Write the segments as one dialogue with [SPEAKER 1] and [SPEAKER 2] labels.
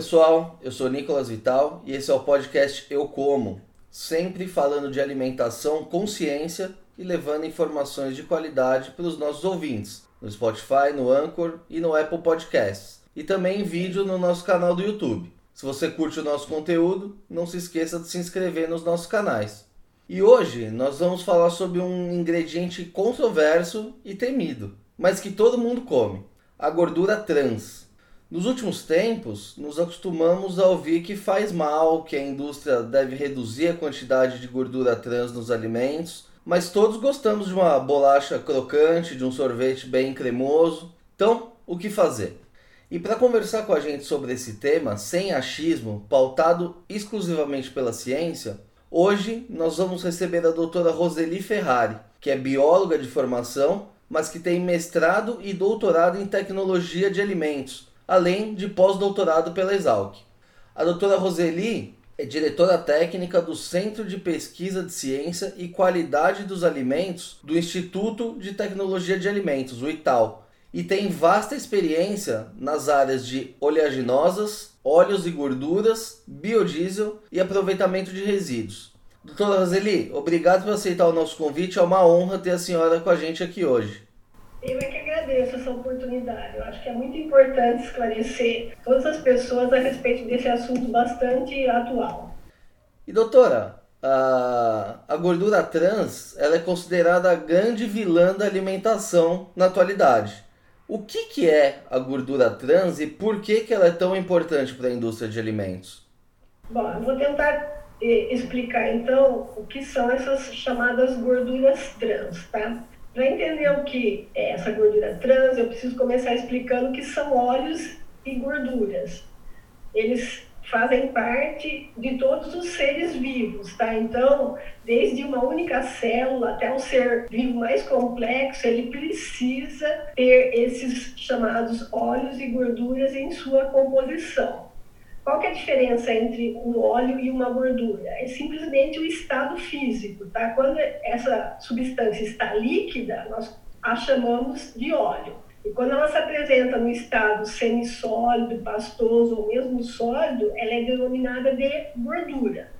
[SPEAKER 1] pessoal, eu sou Nicolas Vital e esse é o podcast Eu Como, sempre falando de alimentação com ciência e levando informações de qualidade para os nossos ouvintes, no Spotify, no Anchor e no Apple Podcasts, e também em vídeo no nosso canal do YouTube. Se você curte o nosso conteúdo, não se esqueça de se inscrever nos nossos canais. E hoje nós vamos falar sobre um ingrediente controverso e temido, mas que todo mundo come: a gordura trans. Nos últimos tempos, nos acostumamos a ouvir que faz mal, que a indústria deve reduzir a quantidade de gordura trans nos alimentos, mas todos gostamos de uma bolacha crocante, de um sorvete bem cremoso. Então, o que fazer? E para conversar com a gente sobre esse tema, sem achismo, pautado exclusivamente pela ciência, hoje nós vamos receber a doutora Roseli Ferrari, que é bióloga de formação, mas que tem mestrado e doutorado em tecnologia de alimentos além de pós-doutorado pela Exalc. A doutora Roseli é diretora técnica do Centro de Pesquisa de Ciência e Qualidade dos Alimentos do Instituto de Tecnologia de Alimentos, o ITAL, e tem vasta experiência nas áreas de oleaginosas, óleos e gorduras, biodiesel e aproveitamento de resíduos. Doutora Roseli, obrigado por aceitar o nosso convite, é uma honra ter a senhora com a gente aqui hoje.
[SPEAKER 2] Eu é que agradeço essa oportunidade. Eu acho que é muito importante esclarecer todas as pessoas a respeito desse assunto bastante atual.
[SPEAKER 1] E doutora, a, a gordura trans ela é considerada a grande vilã da alimentação na atualidade. O que, que é a gordura trans e por que, que ela é tão importante para a indústria de alimentos?
[SPEAKER 2] Bom, eu vou tentar eh, explicar então o que são essas chamadas gorduras trans, tá? Para entender o que é essa gordura trans, eu preciso começar explicando o que são óleos e gorduras. Eles fazem parte de todos os seres vivos, tá? Então, desde uma única célula até um ser vivo mais complexo, ele precisa ter esses chamados óleos e gorduras em sua composição. Qual é a diferença entre um óleo e uma gordura? É simplesmente o estado físico, tá? Quando essa substância está líquida, nós a chamamos de óleo. E quando ela se apresenta no estado semissólido, pastoso ou mesmo sólido, ela é denominada de gordura.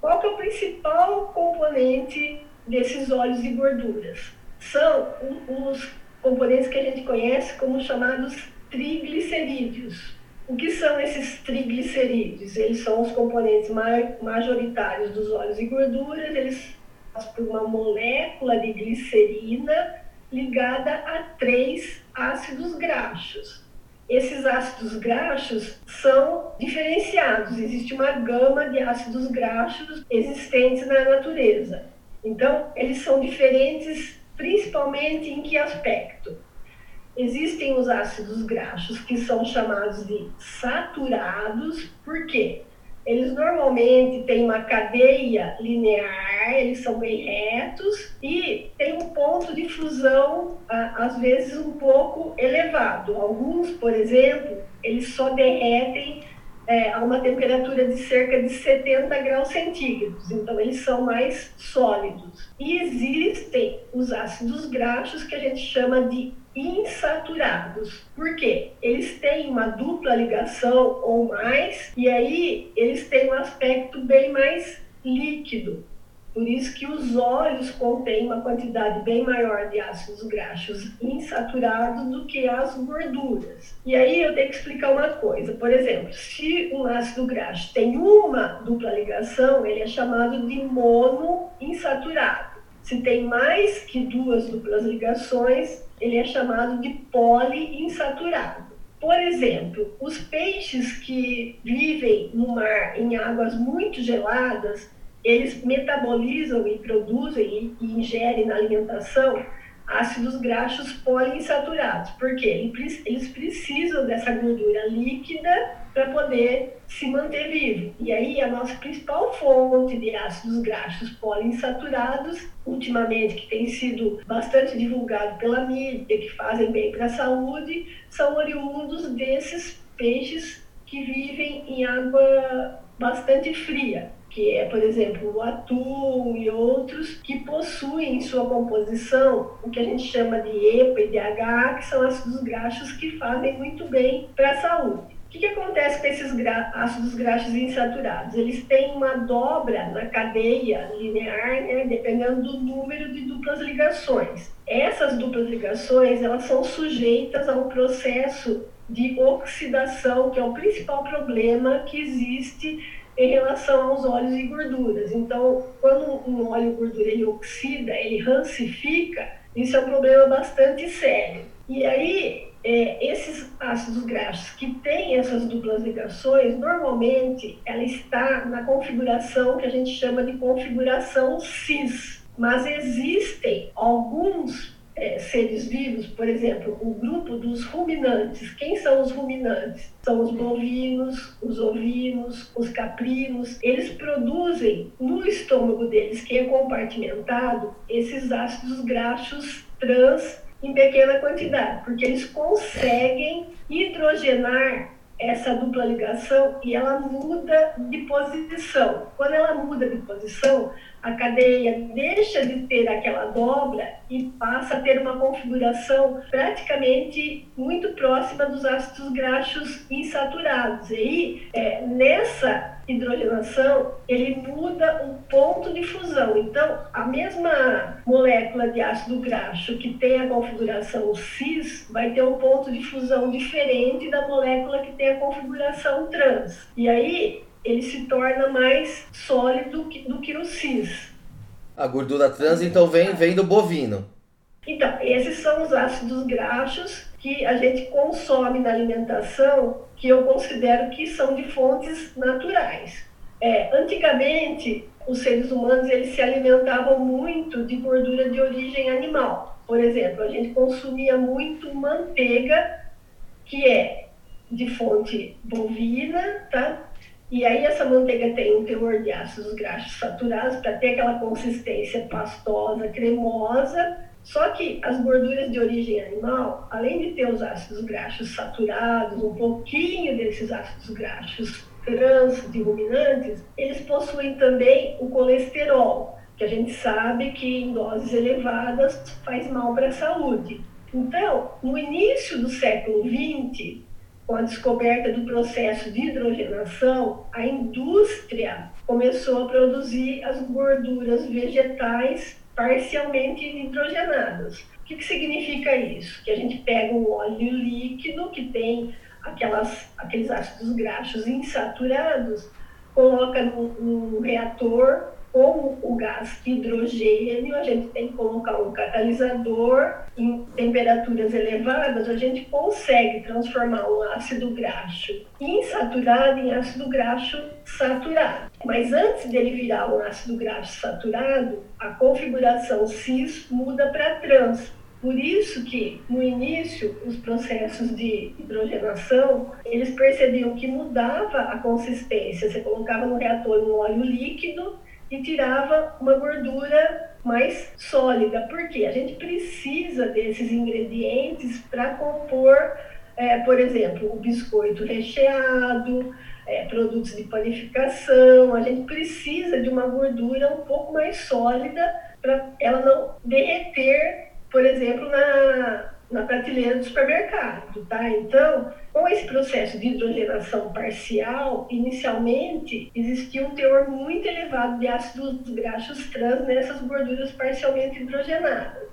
[SPEAKER 2] Qual é o principal componente desses óleos e gorduras? São os componentes que a gente conhece como chamados triglicerídeos. O que são esses triglicerídeos? Eles são os componentes majoritários dos óleos e gorduras, eles por uma molécula de glicerina ligada a três ácidos graxos. Esses ácidos graxos são diferenciados, existe uma gama de ácidos graxos existentes na natureza. Então, eles são diferentes principalmente em que aspecto? Existem os ácidos graxos que são chamados de saturados, por quê? Eles normalmente têm uma cadeia linear, eles são bem retos e tem um ponto de fusão, às vezes, um pouco elevado. Alguns, por exemplo, eles só derretem é, a uma temperatura de cerca de 70 graus centígrados, então eles são mais sólidos. E existem os ácidos graxos que a gente chama de insaturados. Por quê? Eles têm uma dupla ligação ou mais, e aí eles têm um aspecto bem mais líquido. Por isso que os óleos contêm uma quantidade bem maior de ácidos graxos insaturados do que as gorduras. E aí eu tenho que explicar uma coisa. Por exemplo, se um ácido graxo tem uma dupla ligação, ele é chamado de monoinsaturado. Se tem mais que duas duplas ligações, ele é chamado de poliinsaturado. Por exemplo, os peixes que vivem no mar em águas muito geladas, eles metabolizam e produzem e ingerem na alimentação ácidos graxos poliinsaturados, porque eles precisam dessa gordura líquida para poder se manter vivo. E aí a nossa principal fonte de ácidos graxos poliinsaturados, ultimamente que tem sido bastante divulgado pela mídia, que fazem bem para a saúde, são oriundos desses peixes que vivem em água bastante fria que é, por exemplo, o atum e outros, que possuem em sua composição o que a gente chama de EPA e DHA, que são ácidos graxos que fazem muito bem para a saúde. O que, que acontece com esses ácidos graxos insaturados? Eles têm uma dobra na cadeia linear, né, dependendo do número de duplas ligações. Essas duplas ligações elas são sujeitas a um processo de oxidação, que é o principal problema que existe em relação aos óleos e gorduras. Então, quando um óleo gordura ele oxida, ele rancifica, isso é um problema bastante sério. E aí, é, esses ácidos graxos que têm essas duplas ligações, normalmente ela está na configuração que a gente chama de configuração cis. Mas existem alguns é, seres vivos, por exemplo, o grupo dos ruminantes. Quem são os ruminantes? São os bovinos, os ovinos, os caprinos. Eles produzem no estômago deles, que é compartimentado, esses ácidos graxos trans em pequena quantidade, porque eles conseguem hidrogenar essa dupla ligação e ela muda de posição. Quando ela muda de posição, a cadeia deixa de ter aquela dobra e passa a ter uma configuração praticamente muito próxima dos ácidos graxos insaturados. E aí, é, nessa hidrogenação, ele muda o ponto de fusão. Então, a mesma molécula de ácido graxo que tem a configuração cis vai ter um ponto de fusão diferente da molécula que tem a configuração trans. E aí, ele se torna mais sólido do que o cis.
[SPEAKER 1] A gordura trans então vem, vem do bovino.
[SPEAKER 2] Então, esses são os ácidos graxos que a gente consome na alimentação, que eu considero que são de fontes naturais. É, antigamente, os seres humanos eles se alimentavam muito de gordura de origem animal. Por exemplo, a gente consumia muito manteiga, que é de fonte bovina, tá? E aí essa manteiga tem um teor de ácidos graxos saturados para ter aquela consistência pastosa, cremosa. Só que as gorduras de origem animal, além de ter os ácidos graxos saturados, um pouquinho desses ácidos graxos trans de ruminantes, eles possuem também o colesterol, que a gente sabe que em doses elevadas faz mal para a saúde. Então, no início do século XX, com a descoberta do processo de hidrogenação, a indústria começou a produzir as gorduras vegetais parcialmente hidrogenadas. O que, que significa isso? Que a gente pega um óleo líquido que tem aquelas, aqueles ácidos graxos insaturados, coloca no, reator como o gás hidrogênio, a gente tem que colocar um catalisador em temperaturas elevadas, a gente consegue transformar um ácido graxo insaturado em ácido graxo saturado. Mas antes dele virar um ácido graxo saturado, a configuração cis muda para trans. Por isso que, no início, os processos de hidrogenação, eles percebiam que mudava a consistência. Você colocava no reator um óleo líquido e tirava uma gordura mais sólida. Porque a gente precisa desses ingredientes para compor, é, por exemplo, o biscoito recheado, é, produtos de panificação. A gente precisa de uma gordura um pouco mais sólida para ela não derreter, por exemplo, na, na prateleira do supermercado, tá? Então, com esse processo de hidrogenação parcial, inicialmente existia um teor muito elevado de ácidos graxos trans nessas gorduras parcialmente hidrogenadas.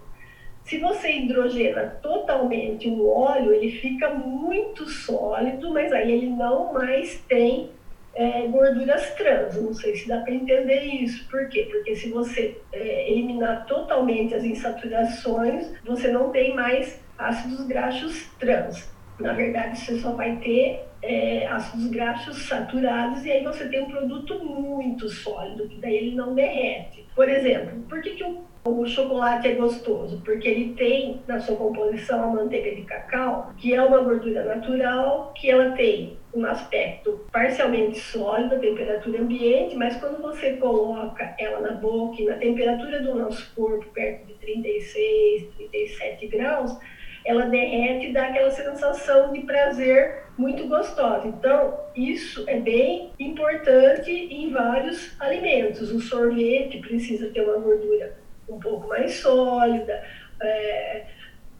[SPEAKER 2] Se você hidrogena totalmente o óleo, ele fica muito sólido, mas aí ele não mais tem é, gorduras trans. Não sei se dá para entender isso. Por quê? Porque se você é, eliminar totalmente as insaturações, você não tem mais ácidos graxos trans. Na verdade, você só vai ter é, ácidos graxos saturados e aí você tem um produto muito sólido, que daí ele não derrete. Por exemplo, por que, que o, o chocolate é gostoso? Porque ele tem na sua composição a manteiga de cacau, que é uma gordura natural, que ela tem um aspecto parcialmente sólido, a temperatura ambiente, mas quando você coloca ela na boca e na temperatura do nosso corpo, perto de 36, 37 graus, ela derrete e dá aquela sensação de prazer muito gostosa. Então, isso é bem importante em vários alimentos. O sorvete precisa ter uma gordura um pouco mais sólida. É,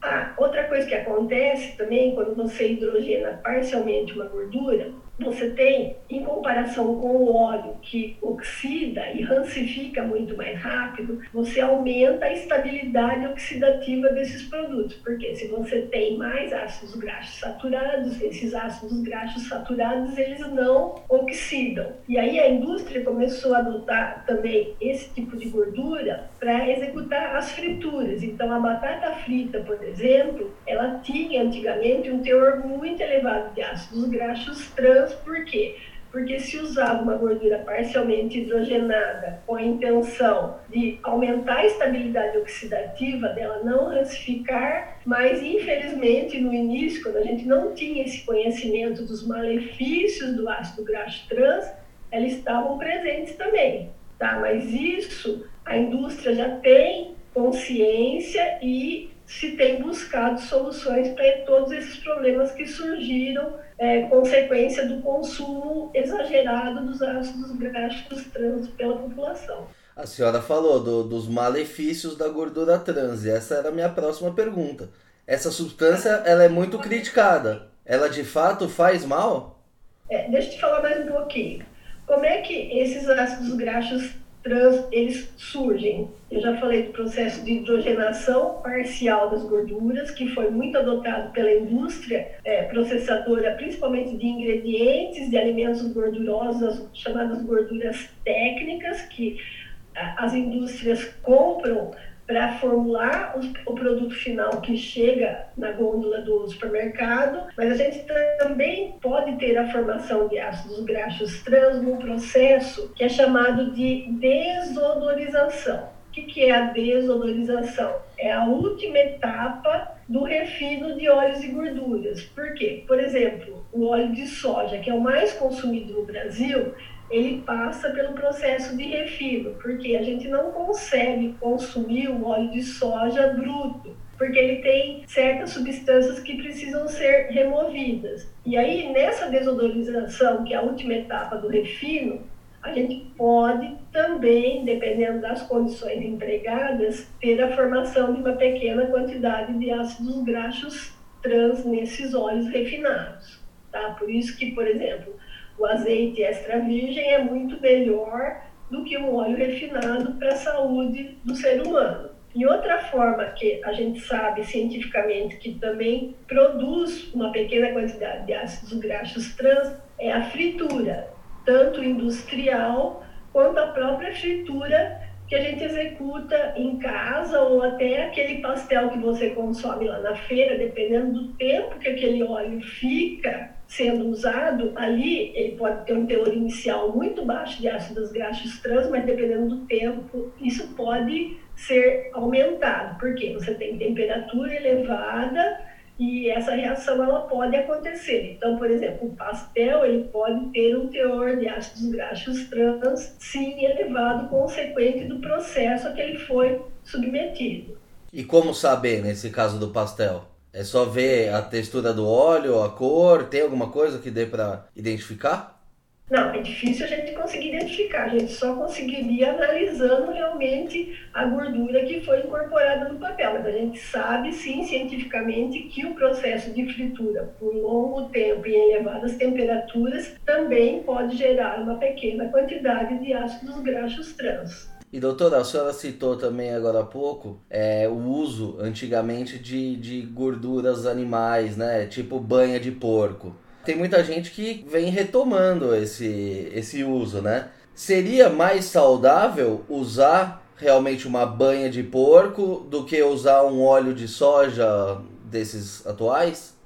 [SPEAKER 2] Ah, outra coisa que acontece também quando você hidrogena parcialmente uma gordura, você tem, em comparação com o óleo que oxida e rancifica muito mais rápido, você aumenta a estabilidade oxidativa desses produtos. Porque se você tem mais ácidos graxos saturados, esses ácidos graxos saturados eles não oxidam. E aí a indústria começou a adotar também esse tipo de gordura para executar as frituras. Então a batata frita, por exemplo, ela tinha antigamente um teor muito elevado de ácidos graxos trans por quê? Porque se usava uma gordura parcialmente hidrogenada com a intenção de aumentar a estabilidade oxidativa dela, não rancificar, mas infelizmente no início, quando a gente não tinha esse conhecimento dos malefícios do ácido graxo trans, elas estavam presentes também, tá? Mas isso a indústria já tem consciência e se tem buscado soluções para todos esses problemas que surgiram é, consequência do consumo exagerado dos ácidos graxos trans pela população.
[SPEAKER 1] A senhora falou do, dos malefícios da gordura trans e essa era a minha próxima pergunta. Essa substância ela é muito criticada. Ela de fato faz mal?
[SPEAKER 2] É, deixa eu te falar mais um pouquinho. Como é que esses ácidos graxos trans eles surgem. Eu já falei do processo de hidrogenação parcial das gorduras, que foi muito adotado pela indústria é, processadora, principalmente de ingredientes de alimentos gordurosos, chamadas gorduras técnicas, que as indústrias compram para formular o, o, produto final que chega na gôndola do supermercado, mas a gente também pode ter a formação de ácidos graxos trans num processo que é chamado de desodorização. O que, que é a desodorização? É a última etapa do refino de óleos e gorduras. Por quê? Por exemplo, o óleo de soja, que é o mais consumido no Brasil, ele passa pelo processo de refino, porque a gente não consegue consumir o óleo de soja bruto, porque ele tem certas substâncias que precisam ser removidas. E aí, nessa desodorização, que é a última etapa do refino, a gente pode também, dependendo das condições empregadas, ter a formação de uma pequena quantidade de ácidos graxos trans nesses óleos refinados. Tá? Por isso que, por exemplo, o azeite extra virgem é muito melhor do que um óleo refinado para a saúde do ser humano. E outra forma que a gente sabe cientificamente que também produz uma pequena quantidade de ácidos graxos trans é a fritura, tanto industrial quanto a própria fritura que a gente executa em casa ou até aquele pastel que você consome lá na feira, dependendo do tempo que aquele óleo fica sendo usado, ali ele pode ter um teor inicial muito baixo de ácidos graxos trans, mas dependendo do tempo, isso pode ser aumentado, porque você tem temperatura elevada e essa reação ela pode acontecer. Então, por exemplo, o pastel ele pode ter um teor de ácidos graxos trans sim elevado consequente do processo a que ele foi submetido.
[SPEAKER 1] E como saber nesse caso do pastel? É só ver a textura do óleo, a cor, tem alguma coisa que dê para identificar?
[SPEAKER 2] Não, é difícil a gente conseguir identificar. A gente só conseguiria analisando realmente a gordura que foi incorporada no papel. Mas a gente sabe, sim, cientificamente, que o processo de fritura por longo tempo e em elevadas temperaturas também pode gerar uma pequena quantidade de ácidos graxos trans.
[SPEAKER 1] E doutora, a senhora citou também agora há pouco é, o uso antigamente de, de gorduras animais, né? Tipo banha de porco. Tem muita gente que vem retomando esse, esse uso, né? Seria mais saudável usar realmente uma banha de porco do que usar um óleo de soja desses atuais?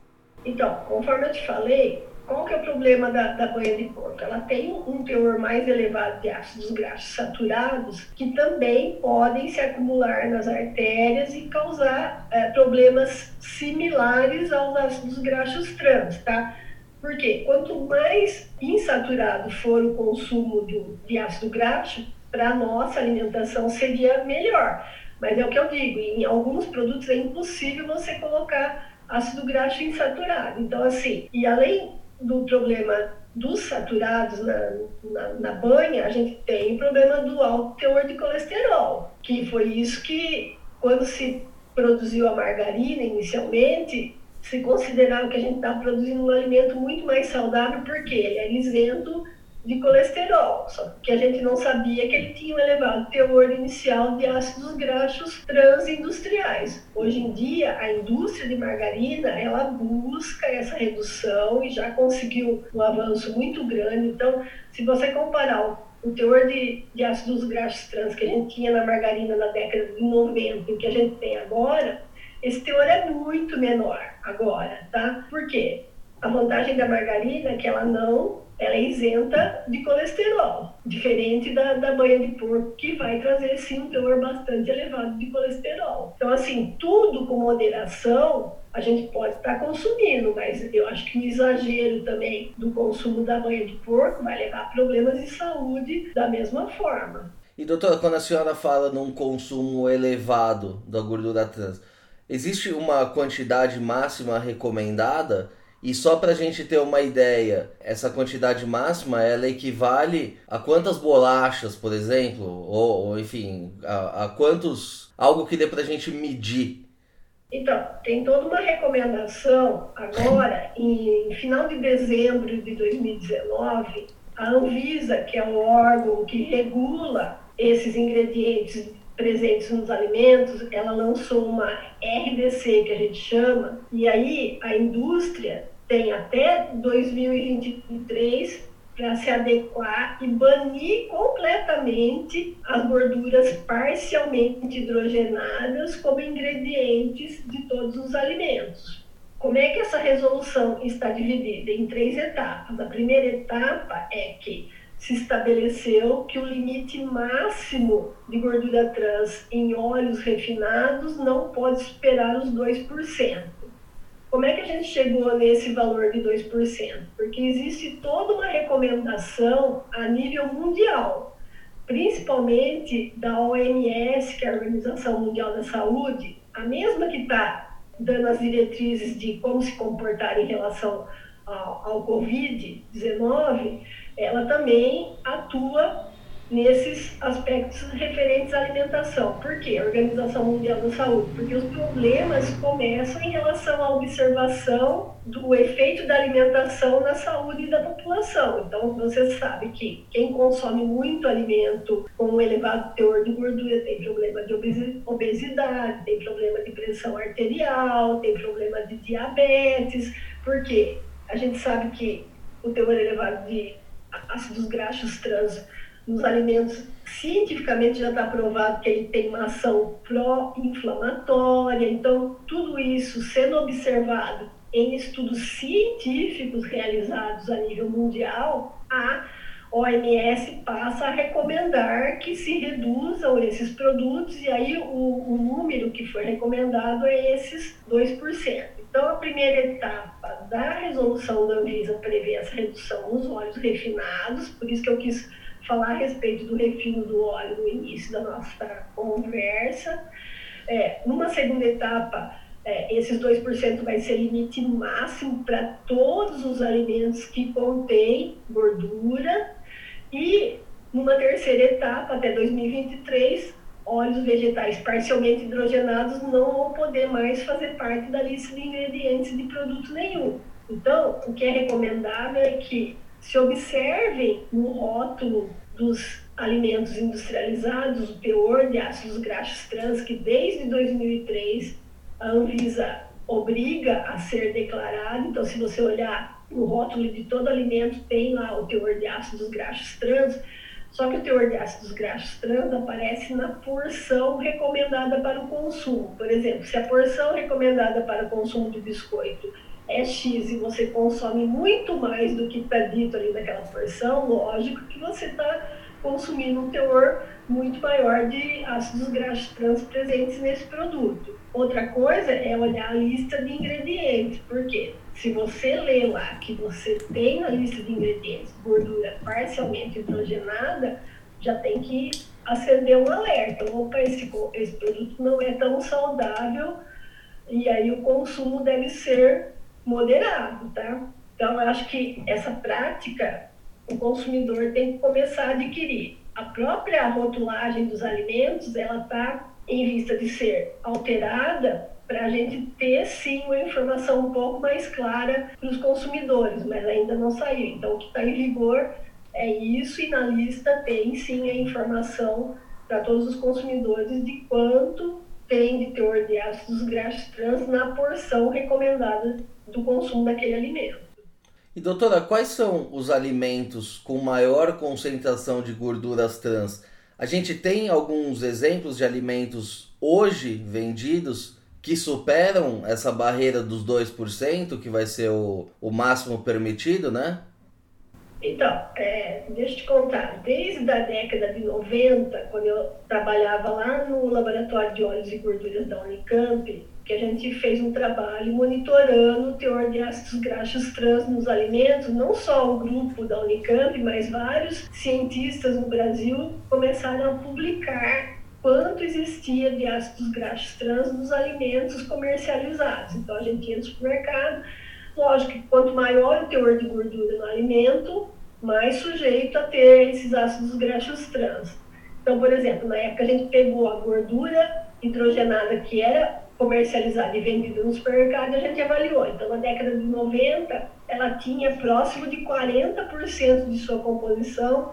[SPEAKER 2] Então, conforme eu te falei, qual que é o problema da, da banha de porco? Ela tem um teor mais elevado de ácidos graxos saturados que também podem se acumular nas artérias e causar é, problemas similares aos ácidos graxos trans, tá? Porque quanto mais insaturado for o consumo do, de ácido graxo, para a nossa alimentação seria melhor. Mas é o que eu digo, em alguns produtos é impossível você colocar ácido graxo insaturado. Então, assim, e além do problema dos saturados na, na, na, banha, a gente tem o problema do alto teor de colesterol, que foi isso que, quando se produziu a margarina inicialmente, se considerava que a gente está produzindo um alimento muito mais saudável, porque ele era isento de colesterol, só que a gente não sabia que ele tinha um elevado teor inicial de ácidos graxos transindustriais. Hoje em dia, a indústria de margarina, ela busca essa redução e já conseguiu um avanço muito grande. Então, se você comparar o teor de, de ácidos graxos trans que a gente tinha na margarina na década de 90 e que a gente tem agora, esse teor é muito menor agora, tá? Por quê? A vantagem da margarina é que ela não ela é isenta de colesterol, diferente da, da banha de porco, que vai trazer sim um teor bastante elevado de colesterol. Então, assim, tudo com moderação a gente pode estar tá consumindo, mas eu acho que o exagero também do consumo da banha de porco vai levar a problemas de saúde da mesma forma.
[SPEAKER 1] E doutora, quando a senhora fala num consumo elevado da gordura trans, existe uma quantidade máxima recomendada? E só para a gente ter uma ideia, essa quantidade máxima ela equivale a quantas bolachas, por exemplo, ou, ou enfim, a, a, quantos algo que dê para a gente medir.
[SPEAKER 2] Então, tem toda uma recomendação agora, em final de dezembro de 2019, a Anvisa, que é o órgão que regula esses ingredientes presentes nos alimentos, ela lançou uma RDC, que a gente chama, e aí a indústria tem até 2023 para se adequar e banir completamente as gorduras parcialmente hidrogenadas como ingredientes de todos os alimentos. Como é que essa resolução está dividida em três etapas? A primeira etapa é que se estabeleceu que o limite máximo de gordura trans em óleos refinados não pode superar os 2%. Como é que a gente chegou nesse valor de 2%? Porque existe toda uma recomendação a nível mundial, principalmente da OMS, que é a Organização Mundial da Saúde, a mesma que está dando as diretrizes de como se comportar em relação ao, ao Covid-19 ela também atua nesses aspectos referentes à alimentação. Por quê? A Organização Mundial da Saúde. Porque os problemas começam em relação à observação do efeito da alimentação na saúde da população. Então, você sabe que quem consome muito alimento com um elevado teor de gordura tem problema de obesidade, tem problema de pressão arterial, tem problema de diabetes. Por quê? A gente sabe que o teor elevado de ácidos graxos trans nos alimentos, cientificamente já está provado que ele tem uma ação pró-inflamatória. Então, tudo isso sendo observado em estudos científicos realizados a nível mundial, a OMS passa a recomendar que se reduzam esses produtos, e aí o, o número que foi recomendado é esses 2%. Então, a primeira etapa da resolução da Anvisa prevê essa redução nos óleos refinados, por isso que eu quis falar a respeito do refino do óleo no início da nossa conversa. É, numa segunda etapa, é, esses 2% vai ser limite máximo para todos os alimentos que contêm gordura. E numa terceira etapa, até 2023, óleos vegetais parcialmente hidrogenados não vão poder mais fazer parte da lista de ingredientes de produto nenhum. Então, o que é recomendável é que se observem no rótulo dos alimentos industrializados o teor de ácidos graxos trans, que desde 2003 a Anvisa obriga a ser declarado. Então, se você olhar no rótulo de todo alimento, tem lá o teor de ácidos graxos trans só que o teor de ácidos graxos trans aparece na porção recomendada para o consumo. Por exemplo, se a porção recomendada para o consumo de biscoito é X e você consome muito mais do que está dito ali naquela porção, lógico que você está consumindo um teor muito maior de ácidos graxos trans presentes nesse produto. Outra coisa é olhar a lista de ingredientes, porque se você lê lá que você tem na lista de ingredientes gordura parcialmente hidrogenada, já tem que acender um alerta. Opa, esse, esse produto não é tão saudável e aí o consumo deve ser moderado, tá? Então, eu acho que essa prática o consumidor tem que começar a adquirir. A própria rotulagem dos alimentos, ela está em vista de ser alterada, para a gente ter sim uma informação um pouco mais clara para os consumidores, mas ainda não saiu. Então, o que está em vigor é isso, e na lista tem sim a informação para todos os consumidores de quanto tem de teor de ácidos graxos trans na porção recomendada do consumo daquele alimento.
[SPEAKER 1] E doutora, quais são os alimentos com maior concentração de gorduras trans? A gente tem alguns exemplos de alimentos hoje vendidos que superam essa barreira dos 2%, que vai ser o, o máximo permitido, né?
[SPEAKER 2] Então, é, deixa eu te contar, desde a década de 90, quando eu trabalhava lá no Laboratório de Óleos e Gorduras da Unicamp, que a gente fez um trabalho monitorando o teor de ácidos graxos trans nos alimentos, não só o grupo da Unicamp, mas vários cientistas no Brasil começaram a publicar quanto existia de ácidos graxos trans nos alimentos comercializados. Então a gente ia no supermercado, lógico que quanto maior o teor de gordura no alimento, mais sujeito a ter esses ácidos graxos trans. Então, por exemplo, na época a gente pegou a gordura hidrogenada que era comercializada e vendida no supermercado, a gente avaliou. Então, na década de 90, ela tinha próximo de 40% de sua composição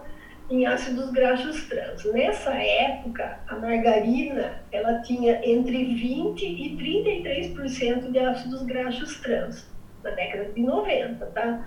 [SPEAKER 2] em ácidos graxos trans. Nessa época, a margarina ela tinha entre 20 e 33% de ácidos graxos trans, na década de 90, tá?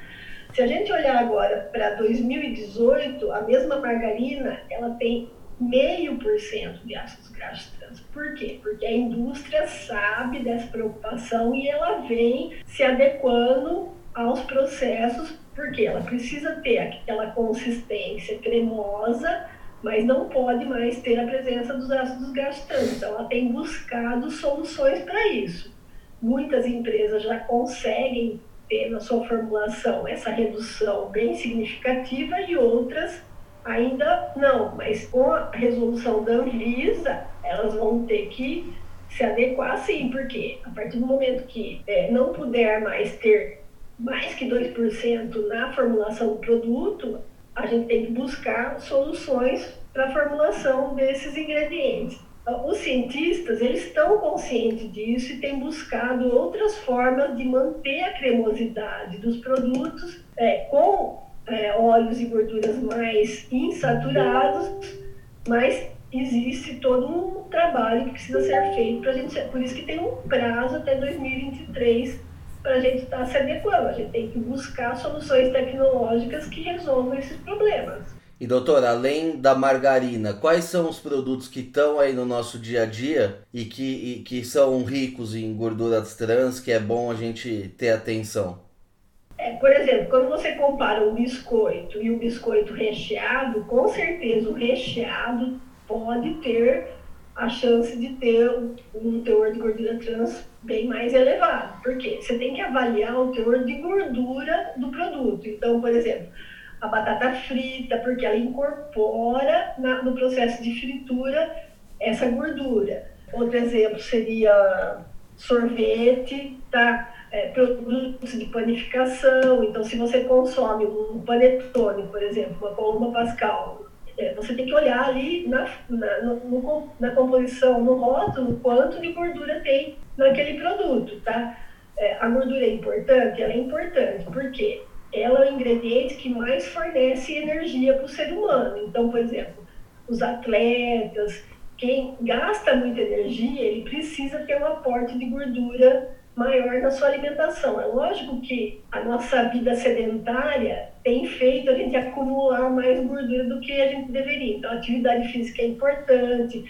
[SPEAKER 2] Se a gente olhar agora para 2018, a mesma margarina ela tem meio por cento de ácidos graxos trans. Por quê? Porque a indústria sabe dessa preocupação e ela vem se adequando aos processos, porque ela precisa ter aquela consistência cremosa, mas não pode mais ter a presença dos ácidos graxos trans. Então, ela tem buscado soluções para isso. Muitas empresas já conseguem ter na sua formulação essa redução bem significativa e outras ainda não, mas com a resolução da Anvisa, elas vão ter que se adequar sim, porque a partir do momento que é, não puder mais ter mais que 2% na formulação do produto, a gente tem que buscar soluções para a formulação desses ingredientes. Os cientistas eles estão conscientes disso e têm buscado outras formas de manter a cremosidade dos produtos é, com é, óleos e gorduras mais insaturados, mas existe todo um trabalho que precisa ser feito para a gente. Por isso que tem um prazo até 2023 para a gente estar tá se adequando. A gente tem que buscar soluções tecnológicas que resolvam esses problemas.
[SPEAKER 1] E doutor, além da margarina, quais são os produtos que estão aí no nosso dia a dia e que, e que são ricos em gorduras trans que é bom a gente ter atenção?
[SPEAKER 2] É, por exemplo, quando você compara um biscoito e o biscoito recheado, com certeza o recheado pode ter a chance de ter um teor de gordura trans bem mais elevado. Por quê? Você tem que avaliar o teor de gordura do produto. Então, por exemplo, a batata frita, porque ela incorpora na, no processo de fritura essa gordura. Outro exemplo seria sorvete, tá? é, produtos de panificação. Então, se você consome um panetone, por exemplo, uma coluna pascal, é, você tem que olhar ali na, na, no, na composição, no rótulo, quanto de gordura tem naquele produto, tá? É, a gordura é importante? Ela é importante, porque ela é o ingrediente que mais fornece energia para o ser humano. Então, por exemplo, os atletas, quem gasta muita energia, ele precisa ter um aporte de gordura maior na sua alimentação. É lógico que a nossa vida sedentária tem feito a gente acumular mais gordura do que a gente deveria. Então, atividade física é importante,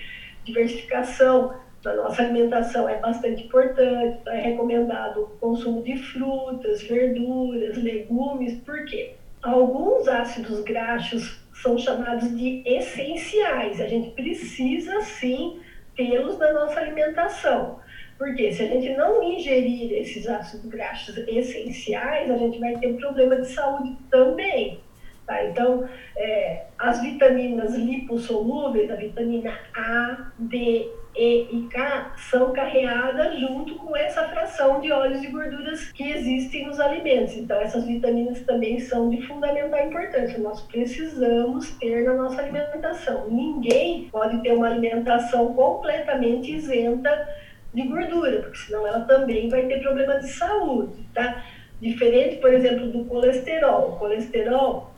[SPEAKER 2] diversificação da nossa alimentação é bastante importante. Então, é recomendado o consumo de frutas, verduras, legumes, por quê? Alguns ácidos graxos são chamados de essenciais. A gente precisa sim tê-los na nossa alimentação. Porque se a gente não ingerir esses ácidos graxos essenciais, a gente vai ter problema de saúde também. Tá? Então, é, as vitaminas lipossolúveis, a vitamina A, D, E e K são carreadas junto com essa fração de óleos e gorduras que existem nos alimentos. Então, essas vitaminas também são de fundamental importância. Nós precisamos ter na nossa alimentação. Ninguém pode ter uma alimentação completamente isenta de gordura, porque senão ela também vai ter problema de saúde, tá? Diferente, por exemplo, do colesterol. O colesterol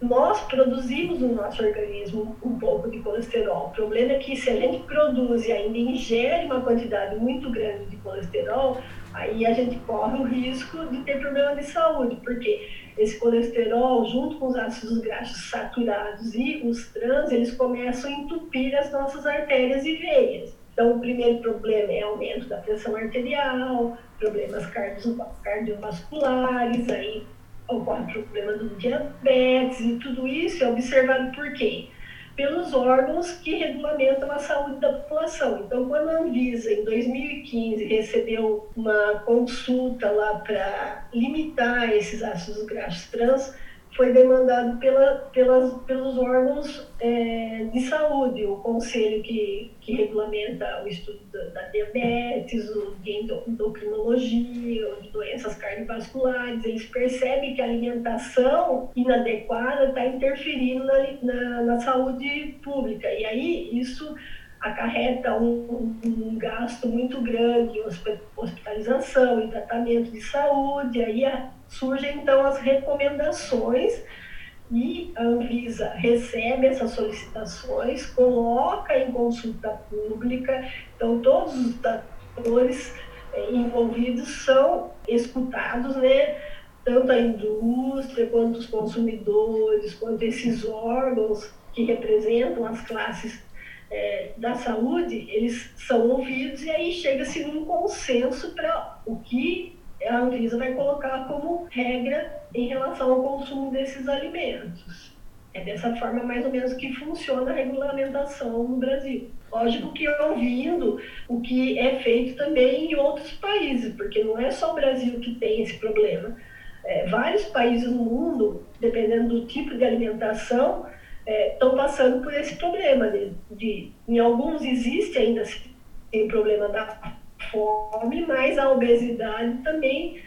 [SPEAKER 2] nós produzimos no nosso organismo um pouco de colesterol. O problema é que se a gente produz e ainda ingere uma quantidade muito grande de colesterol, aí a gente corre o risco de ter problema de saúde, porque esse colesterol, junto com os ácidos graxos saturados e os trans, eles começam a entupir as nossas artérias e veias. Então, o primeiro problema é aumento da pressão arterial, problemas cardiovasculares, aí o problema do diabetes e tudo isso é observado por quê? Pelos órgãos que regulamentam a saúde da população. Então, quando a Anvisa, em 2015, recebeu uma consulta lá para limitar esses ácidos graxos trans, foi demandado pela, pelas, pelos órgãos é, de saúde, o conselho que, que regulamenta o estudo da, da diabetes, o de endocrinologia, de doenças cardiovasculares, eles percebem que a alimentação inadequada está interferindo na, na, na, saúde pública. E aí isso acarreta um, um gasto muito grande hospitalização, em tratamento de saúde, aí a, surgem então as recomendações e a Anvisa recebe essas solicitações, coloca em consulta pública, então todos os atores eh, envolvidos são escutados, né? Tanto a indústria, quanto os consumidores, quanto esses órgãos que representam as classes é, da saúde, eles são ouvidos e aí chega-se num consenso para o que a Anvisa vai colocar como regra em relação ao consumo desses alimentos. É dessa forma mais ou menos que funciona a regulamentação no Brasil. Lógico que ouvindo o que é feito também em outros países, porque não é só o Brasil que tem esse problema. É, vários países no mundo, dependendo do tipo de alimentação, estão é, passando por esse problema. De, de, em alguns existe ainda tem problema da fome, mas a obesidade também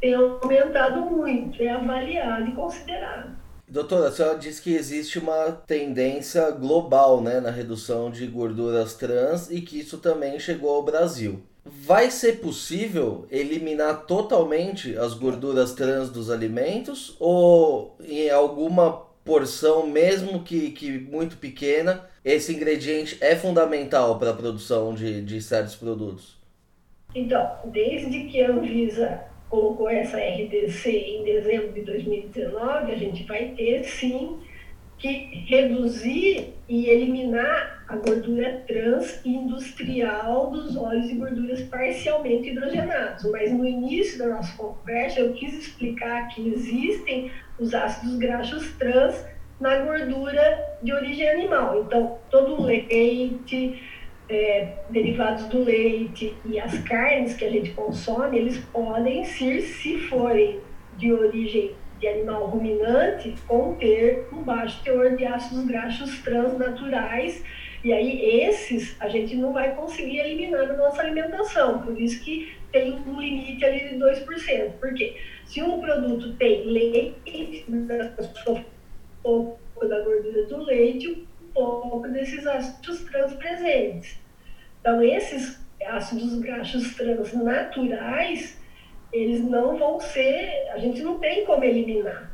[SPEAKER 2] tem aumentado muito, é avaliado e considerado.
[SPEAKER 1] Doutora, a senhora disse que existe uma tendência global né, na redução de gorduras trans e que isso também chegou ao Brasil. Vai ser possível eliminar totalmente as gorduras trans dos alimentos ou em alguma porção, mesmo que, que muito pequena, esse ingrediente é fundamental para a produção de, de certos produtos?
[SPEAKER 2] Então, desde que a Anvisa colocou essa RDC em dezembro de 2019, a gente vai ter sim que reduzir e eliminar a gordura trans industrial dos óleos e gorduras parcialmente hidrogenados. Mas no início da nossa conversa eu quis explicar que existem os ácidos graxos trans na gordura de origem animal. Então, todo o leite, é, derivados do leite e as carnes que a gente consome, eles podem ser, se forem de origem de animal ruminante, conter um baixo teor de ácidos graxos transnaturais. E aí, esses a gente não vai conseguir eliminar da nossa alimentação. Por isso que tem um limite ali de 2%. Por quê? Se um produto tem leite, um pouco da gordura do leite, um pouco desses ácidos trans presentes. Então, esses ácidos graxos trans naturais, eles não vão ser, a gente não tem como eliminar.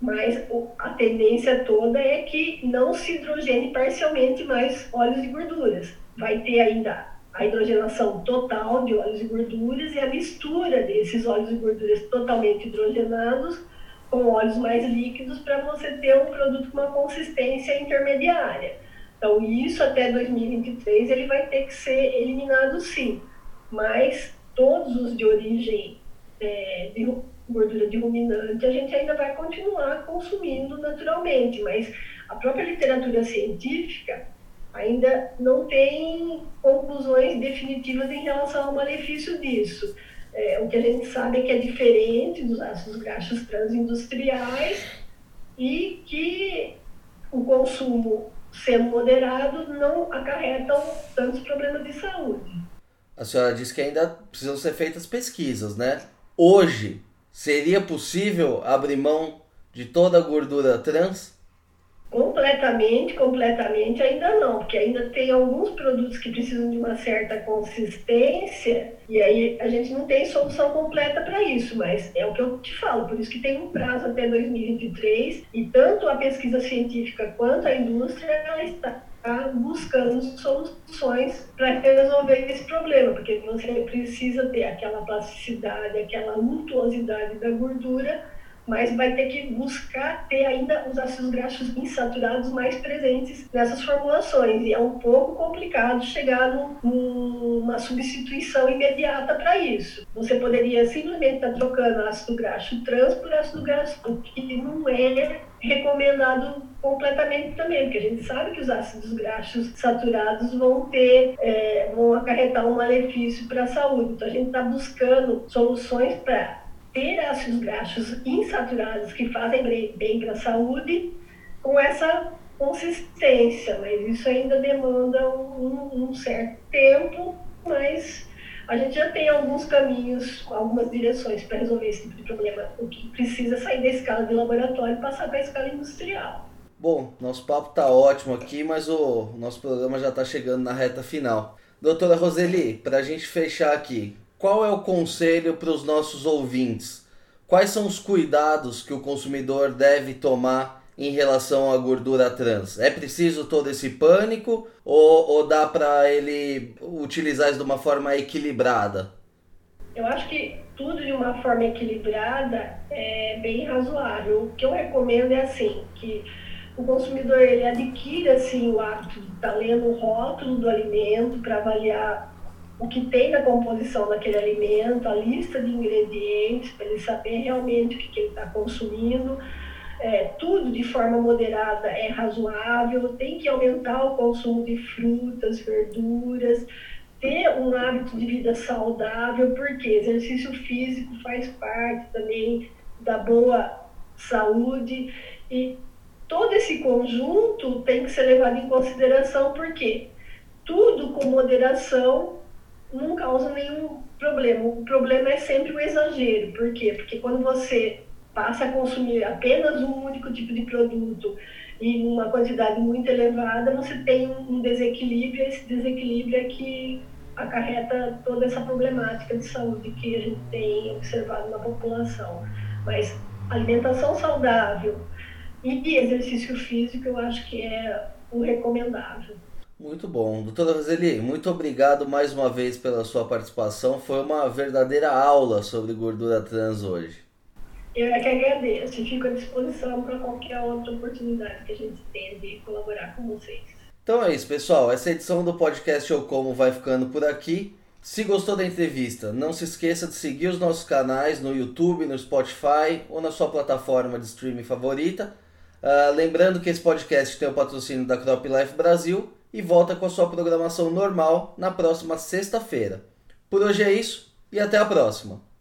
[SPEAKER 2] Mas a tendência toda é que não se hidrogene parcialmente mais óleos e gorduras. Vai ter ainda a hidrogenação total de óleos e gorduras e a mistura desses óleos e gorduras totalmente hidrogenados com óleos mais líquidos para você ter um produto com uma consistência intermediária. Então, isso até 2023 ele vai ter que ser eliminado sim, mas todos os de origem é, de gordura de ruminante a gente ainda vai continuar consumindo naturalmente, mas a própria literatura científica ainda não tem conclusões definitivas em relação ao malefício disso. É, o que a gente sabe é que é diferente dos ácidos graxos transindustriais e que o consumo sendo moderado, não acarretam tantos problemas de saúde.
[SPEAKER 1] A senhora disse que ainda precisam ser feitas pesquisas, né? Hoje, seria possível abrir mão de toda a gordura trans?
[SPEAKER 2] Completamente, completamente ainda não, porque ainda tem alguns produtos que precisam de uma certa consistência e aí a gente não tem solução completa para isso, mas é o que eu te falo, por isso que tem um prazo até 2023 e tanto a pesquisa científica quanto a indústria ela está buscando soluções para resolver esse problema, porque você precisa ter aquela plasticidade, aquela untuosidade da gordura mas vai ter que buscar ter ainda os ácidos graxos insaturados mais presentes nessas formulações. E é um pouco complicado chegar numa substituição imediata para isso. Você poderia simplesmente estar tá trocando ácido graxo trans por ácido graxo, que não é recomendado completamente também, porque a gente sabe que os ácidos graxos saturados vão ter, é, vão acarretar um malefício para a saúde. Então a gente está buscando soluções para ter ácidos graxos insaturados que fazem bem para a saúde com essa consistência, mas isso ainda demanda um, um, certo tempo, mas a gente já tem alguns caminhos, algumas direções para resolver esse tipo de problema, o que precisa sair da escala de laboratório e passar para a escala industrial.
[SPEAKER 1] Bom, nosso papo está ótimo aqui, mas o nosso programa já está chegando na reta final. Doutora Roseli, para a gente fechar aqui, qual é o conselho para os nossos ouvintes? Quais são os cuidados que o consumidor deve tomar em relação à gordura trans? É preciso todo esse pânico ou, ou dá para ele utilizar isso de uma forma equilibrada?
[SPEAKER 2] Eu acho que tudo de uma forma equilibrada é bem razoável. O que eu recomendo é assim, que o consumidor ele adquira assim, o hábito de estar tá lendo o rótulo do alimento para avaliar o que tem na composição daquele alimento, a lista de ingredientes, para ele saber realmente o que, que ele está consumindo. É, tudo de forma moderada é razoável, tem que aumentar o consumo de frutas, verduras, ter um hábito de vida saudável, porque exercício físico faz parte também da boa saúde e todo esse conjunto tem que ser levado em consideração, porque tudo com moderação não causa nenhum problema. O problema é sempre o exagero. Por quê? Porque quando você passa a consumir apenas um único tipo de produto em uma quantidade muito elevada, você tem um desequilíbrio, esse desequilíbrio é que acarreta toda essa problemática de saúde que a gente tem observado na população. Mas alimentação saudável e exercício físico eu acho que é o recomendável.
[SPEAKER 1] Muito bom. Doutora Roseli, muito obrigado mais uma vez pela sua participação. Foi uma verdadeira aula sobre gordura trans hoje.
[SPEAKER 2] Eu é que agradeço e fico à disposição para qualquer outra oportunidade que a gente tenha de colaborar com vocês.
[SPEAKER 1] Então é isso, pessoal. Essa edição do podcast Eu Como vai ficando por aqui. Se gostou da entrevista, não se esqueça de seguir os nossos canais no YouTube, no Spotify ou na sua plataforma de streaming favorita. Uh, lembrando que esse podcast tem o patrocínio da Crop Life Brasil e volta com a sua programação normal na próxima sexta-feira. Por hoje é isso e até a próxima!